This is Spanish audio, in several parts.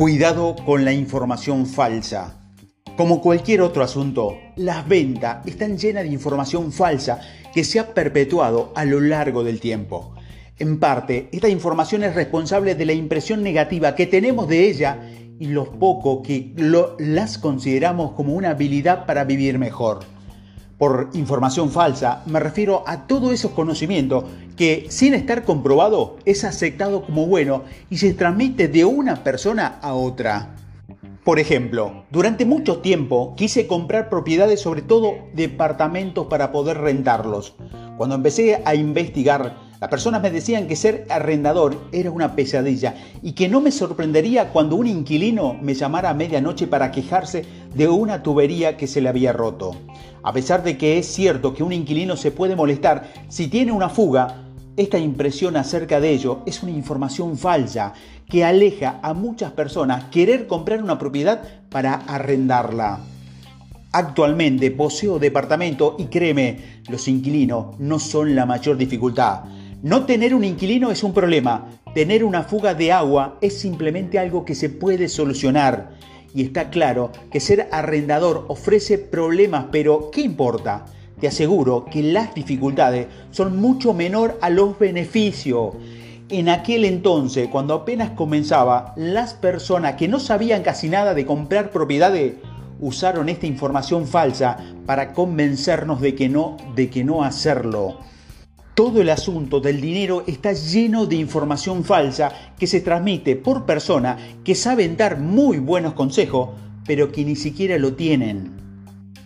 Cuidado con la información falsa. Como cualquier otro asunto, las ventas están llenas de información falsa que se ha perpetuado a lo largo del tiempo. En parte, esta información es responsable de la impresión negativa que tenemos de ella y lo poco que las consideramos como una habilidad para vivir mejor. Por información falsa me refiero a todos esos conocimientos que sin estar comprobado es aceptado como bueno y se transmite de una persona a otra. Por ejemplo, durante mucho tiempo quise comprar propiedades, sobre todo departamentos, para poder rentarlos. Cuando empecé a investigar, las personas me decían que ser arrendador era una pesadilla y que no me sorprendería cuando un inquilino me llamara a medianoche para quejarse de una tubería que se le había roto. A pesar de que es cierto que un inquilino se puede molestar si tiene una fuga, esta impresión acerca de ello es una información falsa que aleja a muchas personas querer comprar una propiedad para arrendarla. Actualmente poseo departamento y créeme, los inquilinos no son la mayor dificultad. No tener un inquilino es un problema. Tener una fuga de agua es simplemente algo que se puede solucionar. Y está claro que ser arrendador ofrece problemas, pero ¿qué importa? Te aseguro que las dificultades son mucho menor a los beneficios. En aquel entonces, cuando apenas comenzaba, las personas que no sabían casi nada de comprar propiedades usaron esta información falsa para convencernos de que no, de que no hacerlo. Todo el asunto del dinero está lleno de información falsa que se transmite por personas que saben dar muy buenos consejos, pero que ni siquiera lo tienen.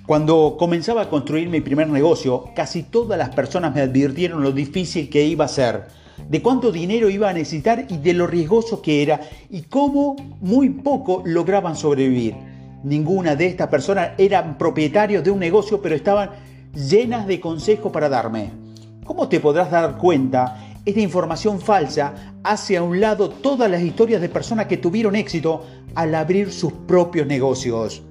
Cuando comenzaba a construir mi primer negocio, casi todas las personas me advirtieron lo difícil que iba a ser, de cuánto dinero iba a necesitar y de lo riesgoso que era y cómo muy poco lograban sobrevivir. Ninguna de estas personas eran propietarios de un negocio, pero estaban llenas de consejos para darme. ¿Cómo te podrás dar cuenta? Esta información falsa hace a un lado todas las historias de personas que tuvieron éxito al abrir sus propios negocios.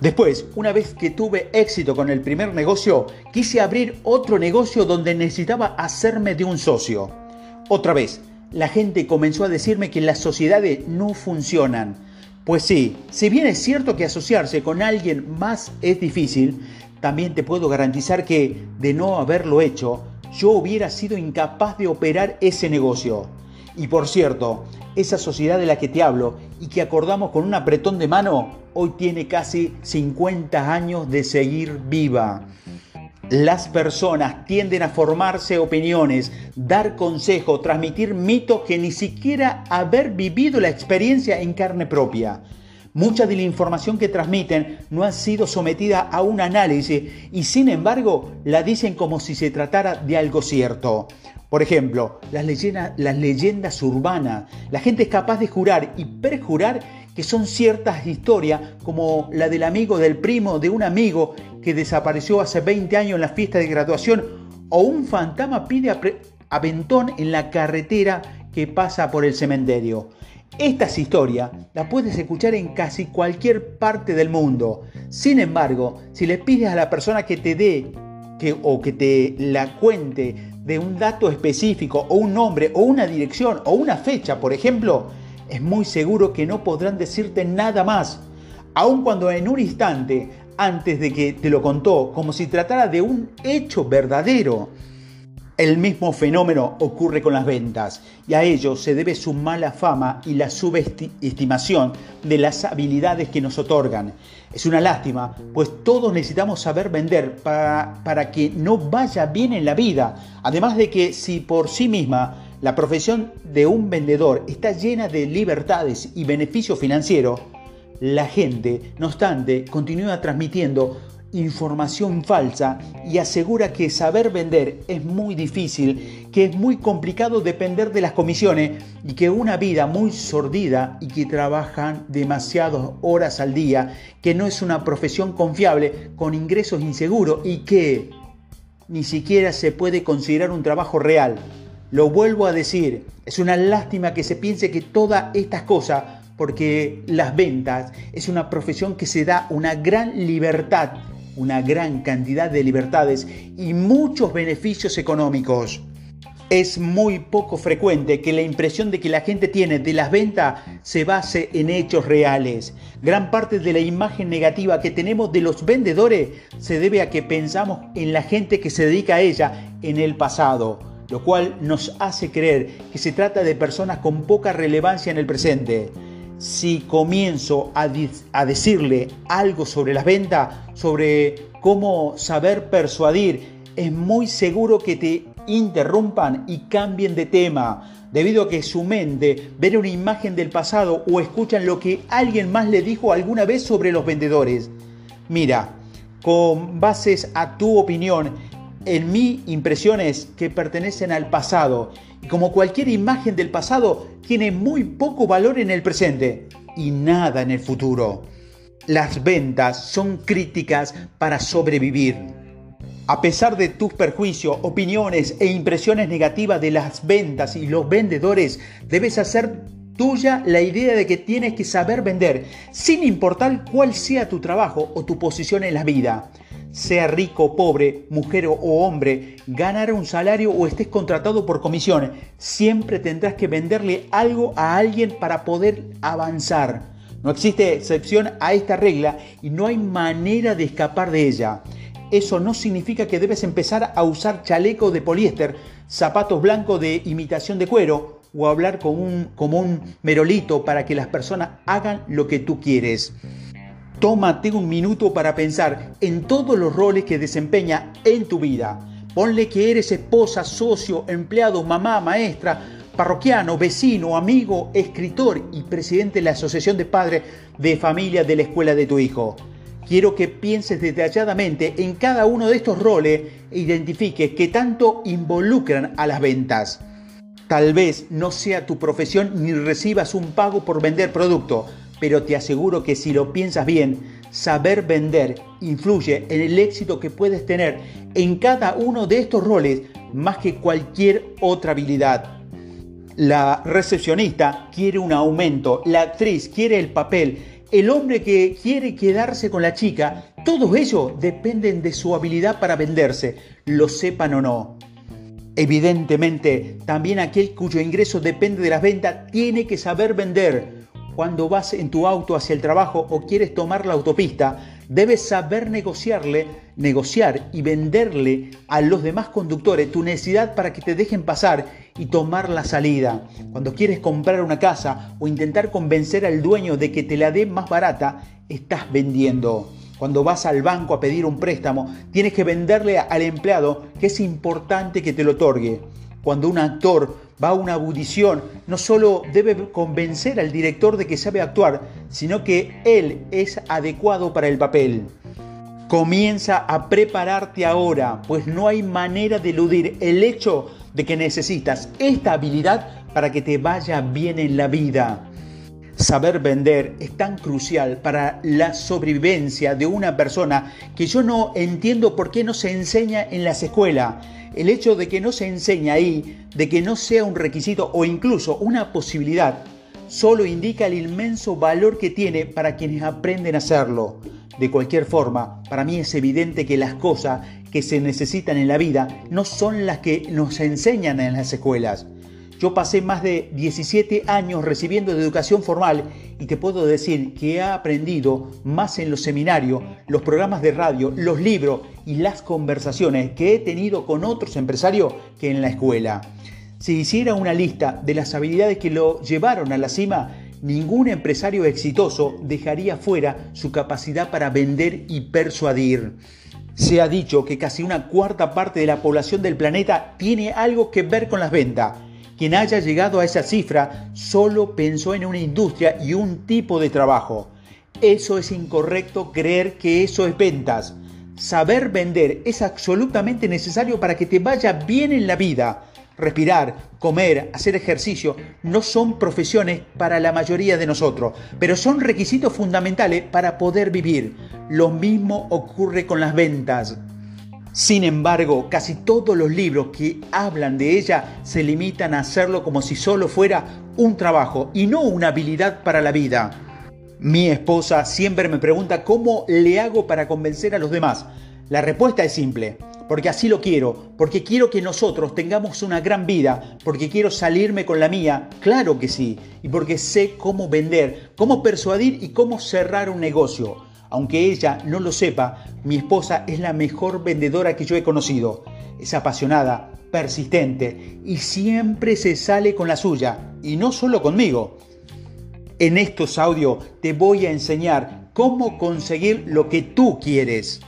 Después, una vez que tuve éxito con el primer negocio, quise abrir otro negocio donde necesitaba hacerme de un socio. Otra vez, la gente comenzó a decirme que las sociedades no funcionan. Pues sí, si bien es cierto que asociarse con alguien más es difícil, también te puedo garantizar que, de no haberlo hecho, yo hubiera sido incapaz de operar ese negocio. Y por cierto, esa sociedad de la que te hablo y que acordamos con un apretón de mano, hoy tiene casi 50 años de seguir viva. Las personas tienden a formarse opiniones, dar consejo, transmitir mitos que ni siquiera haber vivido la experiencia en carne propia. Mucha de la información que transmiten no ha sido sometida a un análisis y sin embargo la dicen como si se tratara de algo cierto. Por ejemplo, las leyendas, las leyendas urbanas. La gente es capaz de jurar y perjurar que son ciertas historias como la del amigo del primo de un amigo que desapareció hace 20 años en la fiesta de graduación o un fantasma pide aventón en la carretera que pasa por el cementerio. Estas historias las puedes escuchar en casi cualquier parte del mundo. Sin embargo, si le pides a la persona que te dé que, o que te la cuente de un dato específico o un nombre o una dirección o una fecha, por ejemplo, es muy seguro que no podrán decirte nada más. Aun cuando en un instante, antes de que te lo contó, como si tratara de un hecho verdadero, el mismo fenómeno ocurre con las ventas y a ello se debe su mala fama y la subestimación de las habilidades que nos otorgan. Es una lástima, pues todos necesitamos saber vender para, para que no vaya bien en la vida. Además de que si por sí misma la profesión de un vendedor está llena de libertades y beneficios financieros, la gente, no obstante, continúa transmitiendo información falsa y asegura que saber vender es muy difícil, que es muy complicado depender de las comisiones y que una vida muy sordida y que trabajan demasiadas horas al día, que no es una profesión confiable con ingresos inseguros y que ni siquiera se puede considerar un trabajo real. Lo vuelvo a decir, es una lástima que se piense que todas estas cosas porque las ventas es una profesión que se da una gran libertad una gran cantidad de libertades y muchos beneficios económicos. Es muy poco frecuente que la impresión de que la gente tiene de las ventas se base en hechos reales. Gran parte de la imagen negativa que tenemos de los vendedores se debe a que pensamos en la gente que se dedica a ella en el pasado, lo cual nos hace creer que se trata de personas con poca relevancia en el presente. Si comienzo a, decirle algo sobre las ventas, sobre cómo saber persuadir, es muy seguro que te interrumpan y cambien de tema, debido a que su mente ve una imagen del pasado o escuchan lo que alguien más le dijo alguna vez sobre los vendedores. Mira, con bases a tu opinión, en mi impresiones que pertenecen al pasado, y como cualquier imagen del pasado, tiene muy poco valor en el presente y nada en el futuro. Las ventas son críticas para sobrevivir. A pesar de tus perjuicios, opiniones e impresiones negativas de las ventas y los vendedores, debes hacer tuya la idea de que tienes que saber vender, sin importar cuál sea tu trabajo o tu posición en la vida. Sea rico o pobre, mujer o hombre, ganar un salario o estés contratado por comisión, siempre tendrás que venderle algo a alguien para poder avanzar. No existe excepción a esta regla y no hay manera de escapar de ella eso no significa que debes empezar a usar chaleco de poliéster, zapatos blancos de imitación de cuero o hablar como un, como un merolito para que las personas hagan lo que tú quieres. Tómate un minuto para pensar en todos los roles que desempeña en tu vida. Ponle que eres esposa, socio, empleado, mamá, maestra, parroquiano, vecino, amigo, escritor y presidente de la Asociación de Padres de Familia de la Escuela de tu Hijo. Quiero que pienses detalladamente en cada uno de estos roles e identifiques qué tanto involucran a las ventas. Tal vez no sea tu profesión ni recibas un pago por vender producto, pero te aseguro que si lo piensas bien, saber vender influye en el éxito que puedes tener en cada uno de estos roles más que cualquier otra habilidad. La recepcionista quiere un aumento, la actriz quiere el papel, el hombre que quiere quedarse con la chica, todo ello dependen de su habilidad para venderse, lo sepan o no. Evidentemente, también aquel cuyo ingreso depende de las ventas tiene que saber vender. Cuando vas en tu auto hacia el trabajo o quieres tomar la autopista, debes saber negociarle, negociar y venderle a los demás conductores tu necesidad para que te dejen pasar y tomar la salida. Cuando quieres comprar una casa o intentar convencer al dueño de que te la dé más barata, estás vendiendo. Cuando vas al banco a pedir un préstamo, tienes que venderle al empleado que es importante que te lo otorgue. Cuando un actor va a una audición, no solo debe convencer al director de que sabe actuar, sino que él es adecuado para el papel. Comienza a prepararte ahora, pues no hay manera de eludir el hecho de que necesitas esta habilidad para que te vaya bien en la vida. Saber vender es tan crucial para la sobrevivencia de una persona que yo no entiendo por qué no se enseña en las escuelas. El hecho de que no se enseña ahí, de que no sea un requisito o incluso una posibilidad, solo indica el inmenso valor que tiene para quienes aprenden a hacerlo. De cualquier forma, para mí es evidente que las cosas que se necesitan en la vida no son las que nos enseñan en las escuelas. Yo pasé más de 17 años recibiendo educación formal y te puedo decir que he aprendido más en los seminarios, los programas de radio, los libros y las conversaciones que he tenido con otros empresarios que en la escuela. Si hiciera una lista de las habilidades que lo llevaron a la cima, ningún empresario exitoso dejaría fuera su capacidad para vender y persuadir. Se ha dicho que casi una cuarta parte de la población del planeta tiene algo que ver con las ventas. Quien haya llegado a esa cifra solo pensó en una industria y un tipo de trabajo. Eso es incorrecto creer que eso es ventas. Saber vender es absolutamente necesario para que te vaya bien en la vida. Respirar, comer, hacer ejercicio no son profesiones para la mayoría de nosotros, pero son requisitos fundamentales para poder vivir. Lo mismo ocurre con las ventas. Sin embargo, casi todos los libros que hablan de ella se limitan a hacerlo como si solo fuera un trabajo y no una habilidad para la vida. Mi esposa siempre me pregunta cómo le hago para convencer a los demás. La respuesta es simple. porque así lo quiero, porque quiero que nosotros tengamos una gran vida, porque quiero salirme con la mía, claro que sí, y porque sé cómo vender, cómo persuadir y cómo cerrar un negocio. Aunque ella no lo sepa, mi esposa es la mejor vendedora que yo he conocido. Es apasionada, persistente y siempre se sale con la suya, y no solo conmigo. En estos audios te voy a enseñar cómo conseguir lo que tú quieres.